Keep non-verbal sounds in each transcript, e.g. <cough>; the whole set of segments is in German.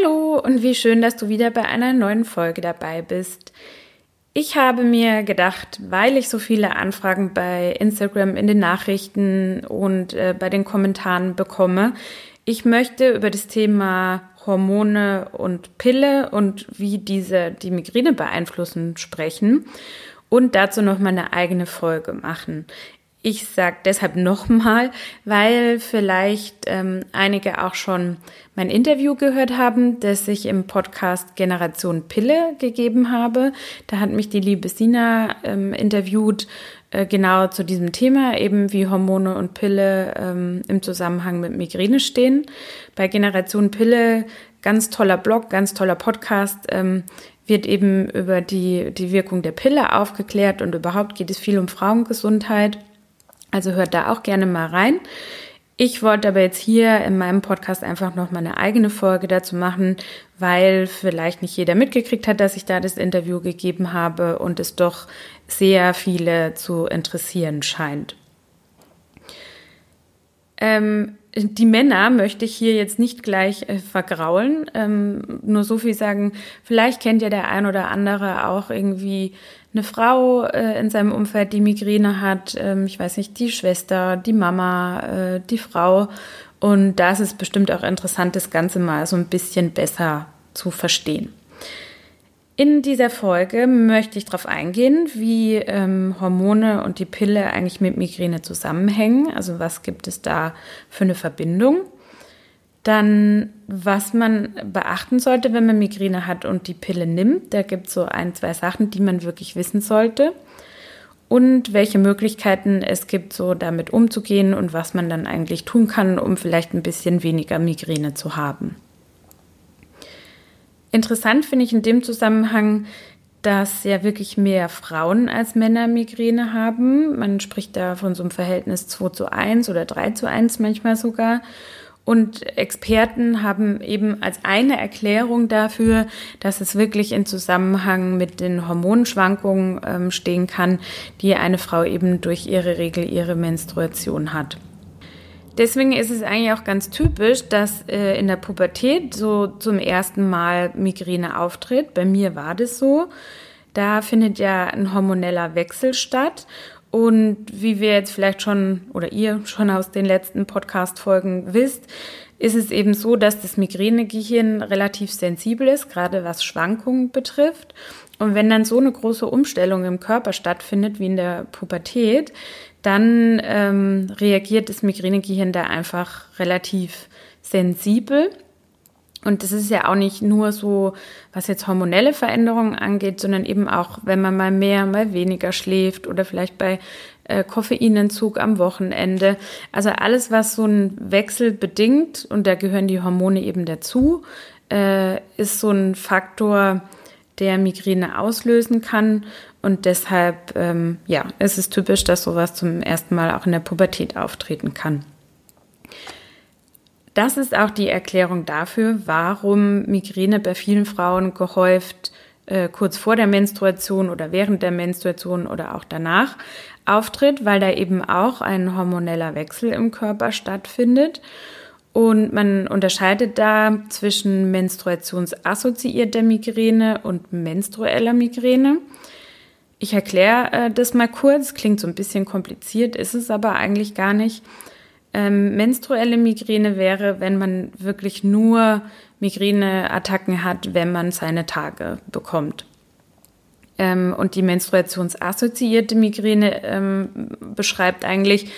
Hallo und wie schön, dass du wieder bei einer neuen Folge dabei bist. Ich habe mir gedacht, weil ich so viele Anfragen bei Instagram in den Nachrichten und äh, bei den Kommentaren bekomme, ich möchte über das Thema Hormone und Pille und wie diese die Migräne beeinflussen sprechen und dazu noch mal eine eigene Folge machen. Ich sage deshalb nochmal, weil vielleicht ähm, einige auch schon mein Interview gehört haben, das ich im Podcast Generation Pille gegeben habe. Da hat mich die liebe Sina ähm, interviewt, äh, genau zu diesem Thema, eben wie Hormone und Pille ähm, im Zusammenhang mit Migräne stehen. Bei Generation Pille, ganz toller Blog, ganz toller Podcast, ähm, wird eben über die, die Wirkung der Pille aufgeklärt und überhaupt geht es viel um Frauengesundheit. Also hört da auch gerne mal rein. Ich wollte aber jetzt hier in meinem Podcast einfach noch mal eine eigene Folge dazu machen, weil vielleicht nicht jeder mitgekriegt hat, dass ich da das Interview gegeben habe und es doch sehr viele zu interessieren scheint. Ähm, die Männer möchte ich hier jetzt nicht gleich äh, vergraulen. Ähm, nur so viel sagen, vielleicht kennt ja der ein oder andere auch irgendwie eine Frau äh, in seinem Umfeld, die Migräne hat, ähm, ich weiß nicht, die Schwester, die Mama, äh, die Frau. Und da ist es bestimmt auch interessant, das Ganze mal so ein bisschen besser zu verstehen. In dieser Folge möchte ich darauf eingehen, wie ähm, Hormone und die Pille eigentlich mit Migräne zusammenhängen. Also was gibt es da für eine Verbindung? Dann, was man beachten sollte, wenn man Migräne hat und die Pille nimmt. Da gibt es so ein, zwei Sachen, die man wirklich wissen sollte. Und welche Möglichkeiten es gibt, so damit umzugehen und was man dann eigentlich tun kann, um vielleicht ein bisschen weniger Migräne zu haben. Interessant finde ich in dem Zusammenhang, dass ja wirklich mehr Frauen als Männer Migräne haben. Man spricht da von so einem Verhältnis 2 zu 1 oder 3 zu 1 manchmal sogar. Und Experten haben eben als eine Erklärung dafür, dass es wirklich in Zusammenhang mit den Hormonschwankungen ähm, stehen kann, die eine Frau eben durch ihre Regel, ihre Menstruation hat. Deswegen ist es eigentlich auch ganz typisch, dass äh, in der Pubertät so zum ersten Mal Migräne auftritt. Bei mir war das so. Da findet ja ein hormoneller Wechsel statt und wie wir jetzt vielleicht schon oder ihr schon aus den letzten Podcast-Folgen wisst, ist es eben so, dass das Migränegehirn relativ sensibel ist, gerade was Schwankungen betrifft. Und wenn dann so eine große Umstellung im Körper stattfindet wie in der Pubertät, dann ähm, reagiert das Migränegehirn da einfach relativ sensibel und das ist ja auch nicht nur so, was jetzt hormonelle Veränderungen angeht, sondern eben auch, wenn man mal mehr, mal weniger schläft oder vielleicht bei äh, Koffeinentzug am Wochenende. Also alles, was so einen Wechsel bedingt, und da gehören die Hormone eben dazu, äh, ist so ein Faktor, der Migräne auslösen kann. Und deshalb, ähm, ja, ist es typisch, dass sowas zum ersten Mal auch in der Pubertät auftreten kann. Das ist auch die Erklärung dafür, warum Migräne bei vielen Frauen gehäuft äh, kurz vor der Menstruation oder während der Menstruation oder auch danach auftritt, weil da eben auch ein hormoneller Wechsel im Körper stattfindet. Und man unterscheidet da zwischen menstruationsassoziierter Migräne und menstrueller Migräne. Ich erkläre äh, das mal kurz, klingt so ein bisschen kompliziert, ist es aber eigentlich gar nicht. Ähm, menstruelle Migräne wäre, wenn man wirklich nur Migräneattacken hat, wenn man seine Tage bekommt. Ähm, und die menstruationsassoziierte Migräne ähm, beschreibt eigentlich,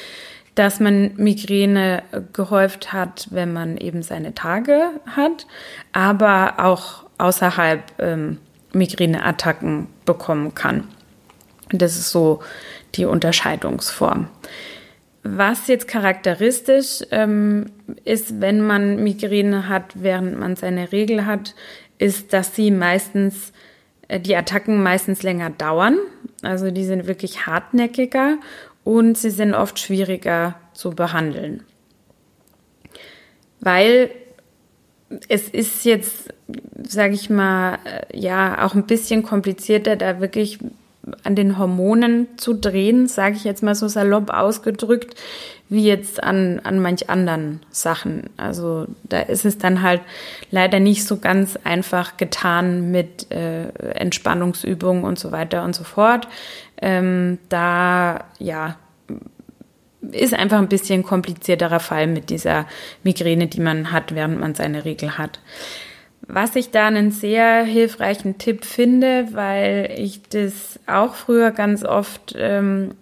dass man Migräne gehäuft hat, wenn man eben seine Tage hat, aber auch außerhalb ähm, Migräneattacken bekommen kann. Das ist so die Unterscheidungsform. Was jetzt charakteristisch ähm, ist, wenn man Migräne hat, während man seine Regel hat, ist, dass sie meistens, äh, die Attacken meistens länger dauern. Also die sind wirklich hartnäckiger und sie sind oft schwieriger zu behandeln. Weil es ist jetzt, sage ich mal, äh, ja, auch ein bisschen komplizierter, da wirklich an den Hormonen zu drehen, sage ich jetzt mal so salopp ausgedrückt, wie jetzt an, an manch anderen Sachen. Also da ist es dann halt leider nicht so ganz einfach getan mit äh, Entspannungsübungen und so weiter und so fort. Ähm, da, ja, ist einfach ein bisschen komplizierterer Fall mit dieser Migräne, die man hat, während man seine Regel hat. Was ich da einen sehr hilfreichen Tipp finde, weil ich das auch früher ganz oft ähm,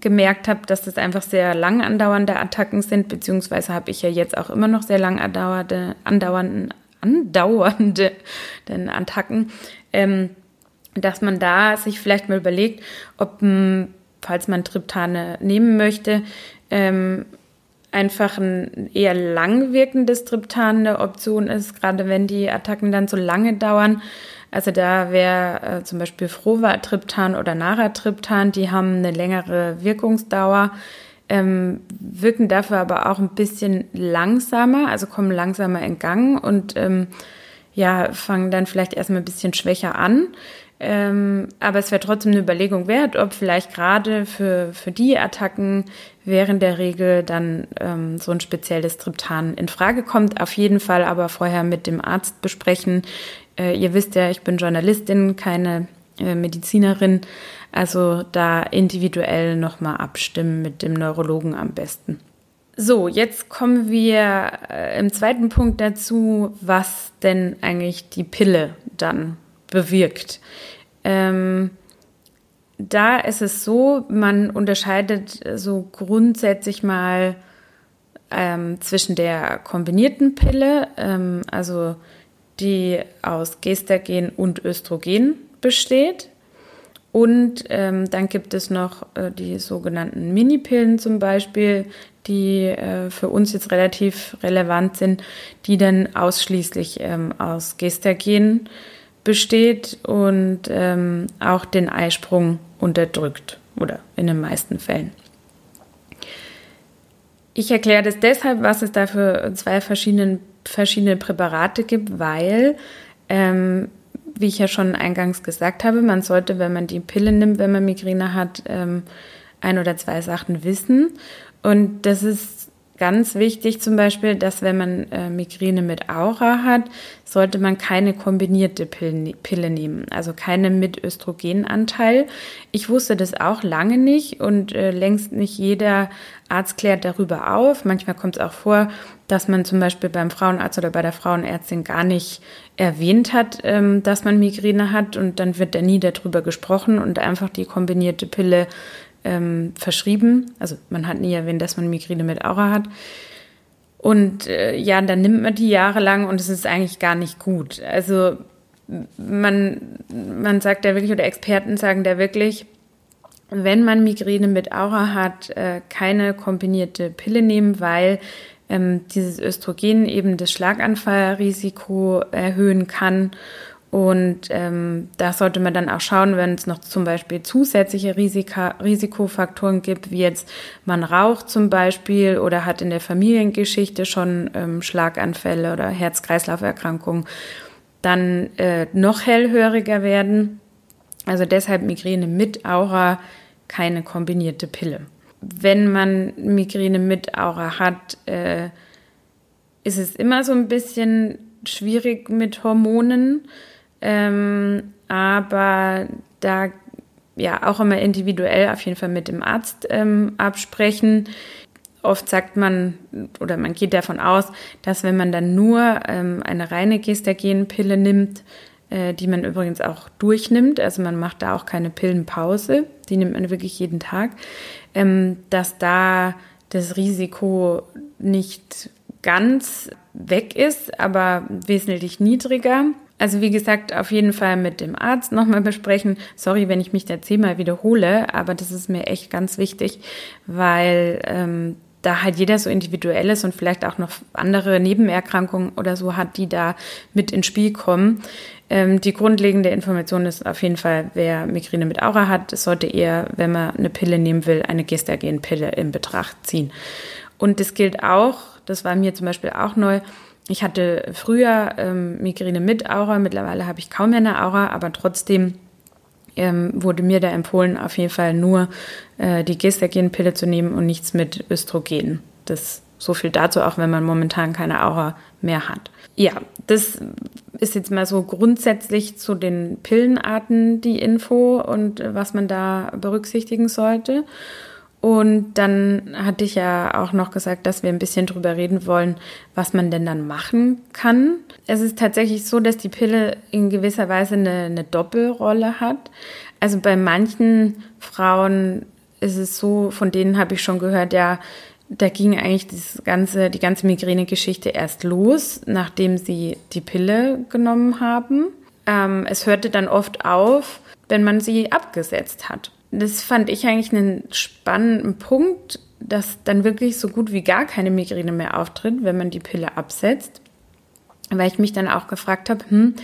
gemerkt habe, dass das einfach sehr lang andauernde Attacken sind, beziehungsweise habe ich ja jetzt auch immer noch sehr lang andauernde, andauernde, andauernde <laughs> Attacken, ähm, dass man da sich vielleicht mal überlegt, ob, falls man Triptane nehmen möchte, ähm, einfach ein eher lang wirkendes Triptan eine Option ist, gerade wenn die Attacken dann so lange dauern. Also da wäre äh, zum Beispiel Frova-Triptan oder Naratriptan, die haben eine längere Wirkungsdauer, ähm, wirken dafür aber auch ein bisschen langsamer, also kommen langsamer in Gang und ähm, ja, fangen dann vielleicht erstmal ein bisschen schwächer an. Ähm, aber es wäre trotzdem eine Überlegung wert, ob vielleicht gerade für, für die Attacken während der Regel dann ähm, so ein spezielles Triptan in Frage kommt. Auf jeden Fall aber vorher mit dem Arzt besprechen. Äh, ihr wisst ja, ich bin Journalistin, keine äh, Medizinerin. Also da individuell nochmal abstimmen mit dem Neurologen am besten. So, jetzt kommen wir äh, im zweiten Punkt dazu, was denn eigentlich die Pille dann bewirkt. Ähm, da ist es so, man unterscheidet so grundsätzlich mal ähm, zwischen der kombinierten Pille, ähm, also die aus Gestagen und Östrogen besteht. Und ähm, dann gibt es noch äh, die sogenannten Minipillen zum Beispiel, die äh, für uns jetzt relativ relevant sind, die dann ausschließlich ähm, aus Gestagen besteht und ähm, auch den Eisprung unterdrückt oder in den meisten Fällen. Ich erkläre das deshalb, was es da für zwei verschiedene, verschiedene Präparate gibt, weil, ähm, wie ich ja schon eingangs gesagt habe, man sollte, wenn man die Pille nimmt, wenn man Migräne hat, ähm, ein oder zwei Sachen wissen. Und das ist ganz wichtig zum Beispiel, dass wenn man äh, Migräne mit Aura hat, sollte man keine kombinierte Pille, Pille nehmen, also keine mit Östrogenanteil. Ich wusste das auch lange nicht und äh, längst nicht jeder Arzt klärt darüber auf. Manchmal kommt es auch vor, dass man zum Beispiel beim Frauenarzt oder bei der Frauenärztin gar nicht erwähnt hat, ähm, dass man Migräne hat und dann wird da nie darüber gesprochen und einfach die kombinierte Pille ähm, verschrieben. Also man hat nie erwähnt, dass man Migräne mit Aura hat. Und äh, ja, dann nimmt man die jahrelang und es ist eigentlich gar nicht gut. Also man, man sagt ja wirklich, oder Experten sagen da wirklich, wenn man Migräne mit Aura hat, äh, keine kombinierte Pille nehmen, weil ähm, dieses Östrogen eben das Schlaganfallrisiko erhöhen kann und ähm, da sollte man dann auch schauen, wenn es noch zum Beispiel zusätzliche Risika, Risikofaktoren gibt, wie jetzt man raucht zum Beispiel oder hat in der Familiengeschichte schon ähm, Schlaganfälle oder Herz-Kreislauf-Erkrankungen, dann äh, noch hellhöriger werden. Also deshalb Migräne mit Aura, keine kombinierte Pille. Wenn man Migräne mit Aura hat, äh, ist es immer so ein bisschen schwierig mit Hormonen ähm, aber da ja auch immer individuell auf jeden Fall mit dem Arzt ähm, absprechen. Oft sagt man oder man geht davon aus, dass wenn man dann nur ähm, eine reine Gestagenpille nimmt, äh, die man übrigens auch durchnimmt, also man macht da auch keine Pillenpause, die nimmt man wirklich jeden Tag, ähm, dass da das Risiko nicht ganz weg ist, aber wesentlich niedriger. Also wie gesagt, auf jeden Fall mit dem Arzt nochmal besprechen. Sorry, wenn ich mich da zehnmal wiederhole, aber das ist mir echt ganz wichtig, weil ähm, da halt jeder so individuell ist und vielleicht auch noch andere Nebenerkrankungen oder so hat, die da mit ins Spiel kommen. Ähm, die grundlegende Information ist auf jeden Fall, wer Migräne mit Aura hat, sollte eher, wenn man eine Pille nehmen will, eine Gestagen-Pille in Betracht ziehen. Und das gilt auch, das war mir zum Beispiel auch neu, ich hatte früher ähm, Migräne mit Aura, mittlerweile habe ich kaum mehr eine Aura, aber trotzdem ähm, wurde mir da empfohlen, auf jeden Fall nur äh, die Gestagenpille zu nehmen und nichts mit Östrogen. Das so viel dazu, auch wenn man momentan keine Aura mehr hat. Ja, das ist jetzt mal so grundsätzlich zu den Pillenarten die Info und was man da berücksichtigen sollte. Und dann hatte ich ja auch noch gesagt, dass wir ein bisschen drüber reden wollen, was man denn dann machen kann. Es ist tatsächlich so, dass die Pille in gewisser Weise eine, eine Doppelrolle hat. Also bei manchen Frauen ist es so, von denen habe ich schon gehört, ja, da ging eigentlich das ganze, die ganze Migräne-Geschichte erst los, nachdem sie die Pille genommen haben. Ähm, es hörte dann oft auf, wenn man sie abgesetzt hat. Das fand ich eigentlich einen spannenden Punkt, dass dann wirklich so gut wie gar keine Migräne mehr auftritt, wenn man die Pille absetzt. Weil ich mich dann auch gefragt habe, hm,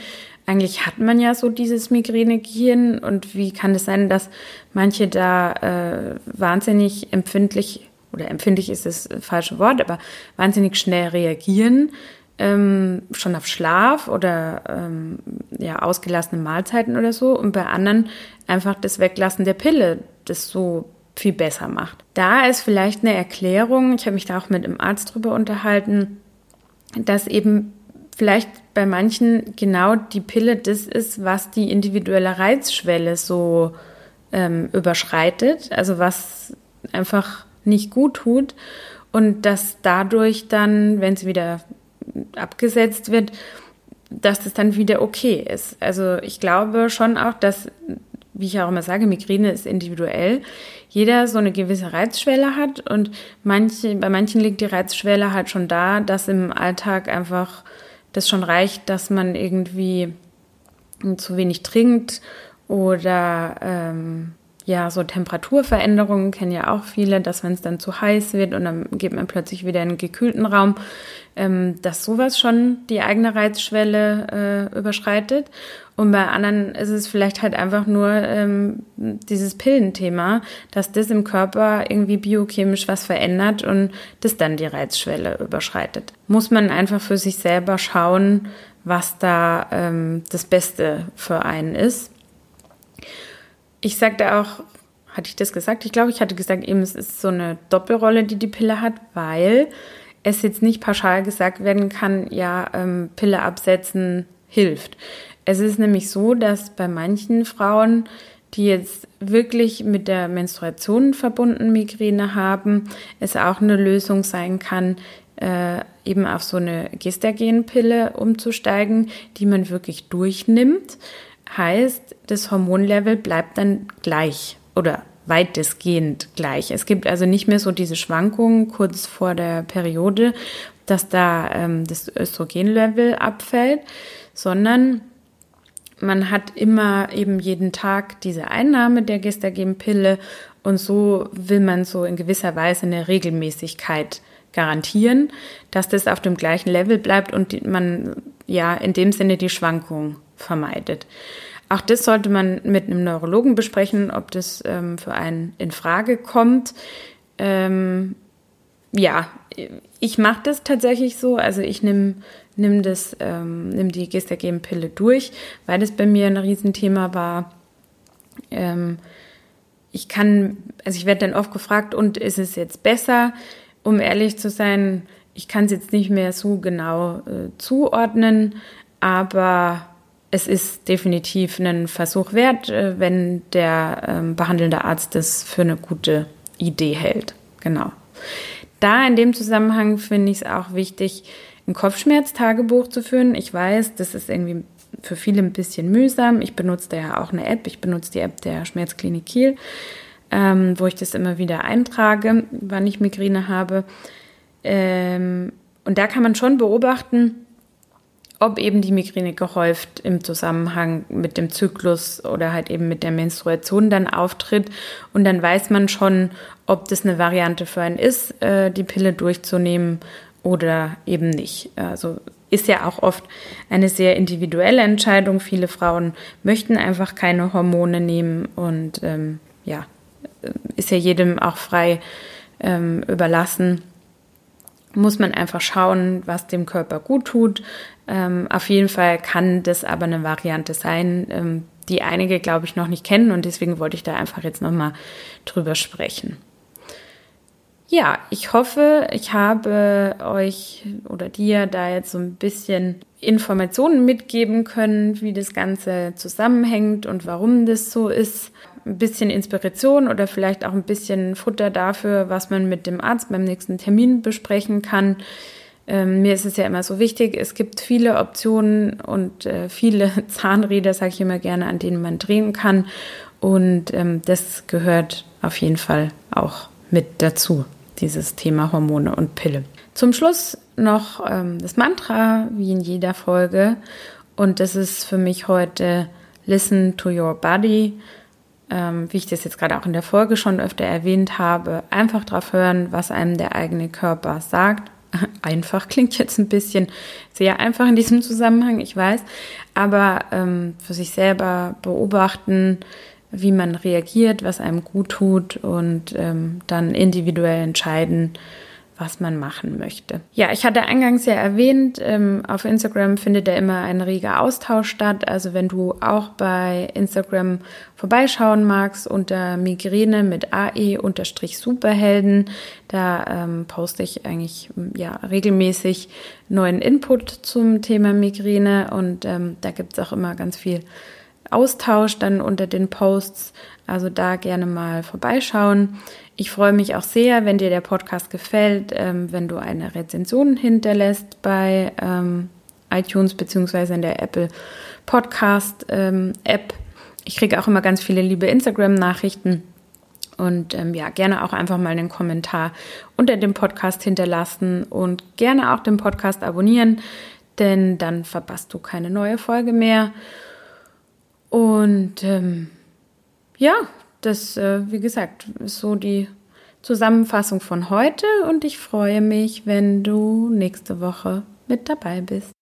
eigentlich hat man ja so dieses Migränegehirn und wie kann es sein, dass manche da äh, wahnsinnig empfindlich oder empfindlich ist das falsche Wort, aber wahnsinnig schnell reagieren, ähm, schon auf Schlaf oder ähm, ja, ausgelassene Mahlzeiten oder so. Und bei anderen einfach das Weglassen der Pille, das so viel besser macht. Da ist vielleicht eine Erklärung, ich habe mich da auch mit einem Arzt drüber unterhalten, dass eben vielleicht bei manchen genau die Pille das ist, was die individuelle Reizschwelle so ähm, überschreitet, also was einfach nicht gut tut. Und dass dadurch dann, wenn sie wieder abgesetzt wird, dass das dann wieder okay ist. Also ich glaube schon auch, dass, wie ich auch immer sage, Migräne ist individuell. Jeder so eine gewisse Reizschwelle hat und manche, bei manchen liegt die Reizschwelle halt schon da, dass im Alltag einfach das schon reicht, dass man irgendwie zu wenig trinkt oder ähm, ja, so Temperaturveränderungen kennen ja auch viele, dass wenn es dann zu heiß wird und dann geht man plötzlich wieder in einen gekühlten Raum, ähm, dass sowas schon die eigene Reizschwelle äh, überschreitet. Und bei anderen ist es vielleicht halt einfach nur ähm, dieses Pillenthema, dass das im Körper irgendwie biochemisch was verändert und das dann die Reizschwelle überschreitet. Muss man einfach für sich selber schauen, was da ähm, das Beste für einen ist ich sagte auch, hatte ich das gesagt? Ich glaube, ich hatte gesagt, eben es ist so eine Doppelrolle, die die Pille hat, weil es jetzt nicht pauschal gesagt werden kann, ja, ähm, Pille absetzen hilft. Es ist nämlich so, dass bei manchen Frauen, die jetzt wirklich mit der Menstruation verbunden Migräne haben, es auch eine Lösung sein kann, äh, eben auf so eine Gestagenpille umzusteigen, die man wirklich durchnimmt heißt, das Hormonlevel bleibt dann gleich oder weitestgehend gleich. Es gibt also nicht mehr so diese Schwankungen kurz vor der Periode, dass da ähm, das Östrogenlevel abfällt, sondern man hat immer eben jeden Tag diese Einnahme der Gestagenpille und so will man so in gewisser Weise eine Regelmäßigkeit garantieren, dass das auf dem gleichen Level bleibt und man ja in dem Sinne die Schwankung vermeidet. Auch das sollte man mit einem Neurologen besprechen, ob das ähm, für einen in Frage kommt. Ähm, ja, ich mache das tatsächlich so. Also ich nehme nimm das, ähm, nimm die Gestagen-Pille durch, weil das bei mir ein Riesenthema war. Ähm, ich kann, also ich werde dann oft gefragt, und ist es jetzt besser? Um ehrlich zu sein, ich kann es jetzt nicht mehr so genau äh, zuordnen, aber es ist definitiv einen Versuch wert, äh, wenn der ähm, behandelnde Arzt das für eine gute Idee hält. Genau. Da in dem Zusammenhang finde ich es auch wichtig, ein Kopfschmerztagebuch zu führen. Ich weiß, das ist irgendwie für viele ein bisschen mühsam. Ich benutze da ja auch eine App. Ich benutze die App der Schmerzklinik Kiel, ähm, wo ich das immer wieder eintrage, wann ich Migräne habe. Ähm, und da kann man schon beobachten, ob eben die Migräne gehäuft im Zusammenhang mit dem Zyklus oder halt eben mit der Menstruation dann auftritt. Und dann weiß man schon, ob das eine Variante für einen ist, äh, die Pille durchzunehmen oder eben nicht. Also ist ja auch oft eine sehr individuelle Entscheidung. Viele Frauen möchten einfach keine Hormone nehmen und ähm, ja, ist ja jedem auch frei ähm, überlassen muss man einfach schauen, was dem Körper gut tut. Ähm, auf jeden Fall kann das aber eine Variante sein, ähm, die einige, glaube ich, noch nicht kennen und deswegen wollte ich da einfach jetzt nochmal drüber sprechen. Ja, ich hoffe, ich habe euch oder dir da jetzt so ein bisschen Informationen mitgeben können, wie das Ganze zusammenhängt und warum das so ist. Ein bisschen Inspiration oder vielleicht auch ein bisschen Futter dafür, was man mit dem Arzt beim nächsten Termin besprechen kann. Ähm, mir ist es ja immer so wichtig, es gibt viele Optionen und äh, viele <laughs> Zahnräder, sage ich immer gerne, an denen man drehen kann. Und ähm, das gehört auf jeden Fall auch mit dazu dieses Thema Hormone und Pille. Zum Schluss noch ähm, das Mantra, wie in jeder Folge. Und das ist für mich heute Listen to your body. Ähm, wie ich das jetzt gerade auch in der Folge schon öfter erwähnt habe, einfach drauf hören, was einem der eigene Körper sagt. Einfach klingt jetzt ein bisschen sehr einfach in diesem Zusammenhang, ich weiß, aber ähm, für sich selber beobachten, wie man reagiert, was einem gut tut und ähm, dann individuell entscheiden, was man machen möchte. Ja, ich hatte eingangs ja erwähnt, ähm, auf Instagram findet da immer ein reger Austausch statt. Also wenn du auch bei Instagram vorbeischauen magst unter Migräne mit AE unterstrich Superhelden, da ähm, poste ich eigentlich ja regelmäßig neuen Input zum Thema Migräne und ähm, da gibt es auch immer ganz viel Austausch dann unter den Posts. Also da gerne mal vorbeischauen. Ich freue mich auch sehr, wenn dir der Podcast gefällt, ähm, wenn du eine Rezension hinterlässt bei ähm, iTunes beziehungsweise in der Apple Podcast ähm, App. Ich kriege auch immer ganz viele liebe Instagram-Nachrichten. Und ähm, ja, gerne auch einfach mal einen Kommentar unter dem Podcast hinterlassen und gerne auch den Podcast abonnieren, denn dann verpasst du keine neue Folge mehr. Und ähm, ja, das, äh, wie gesagt, ist so die Zusammenfassung von heute und ich freue mich, wenn du nächste Woche mit dabei bist.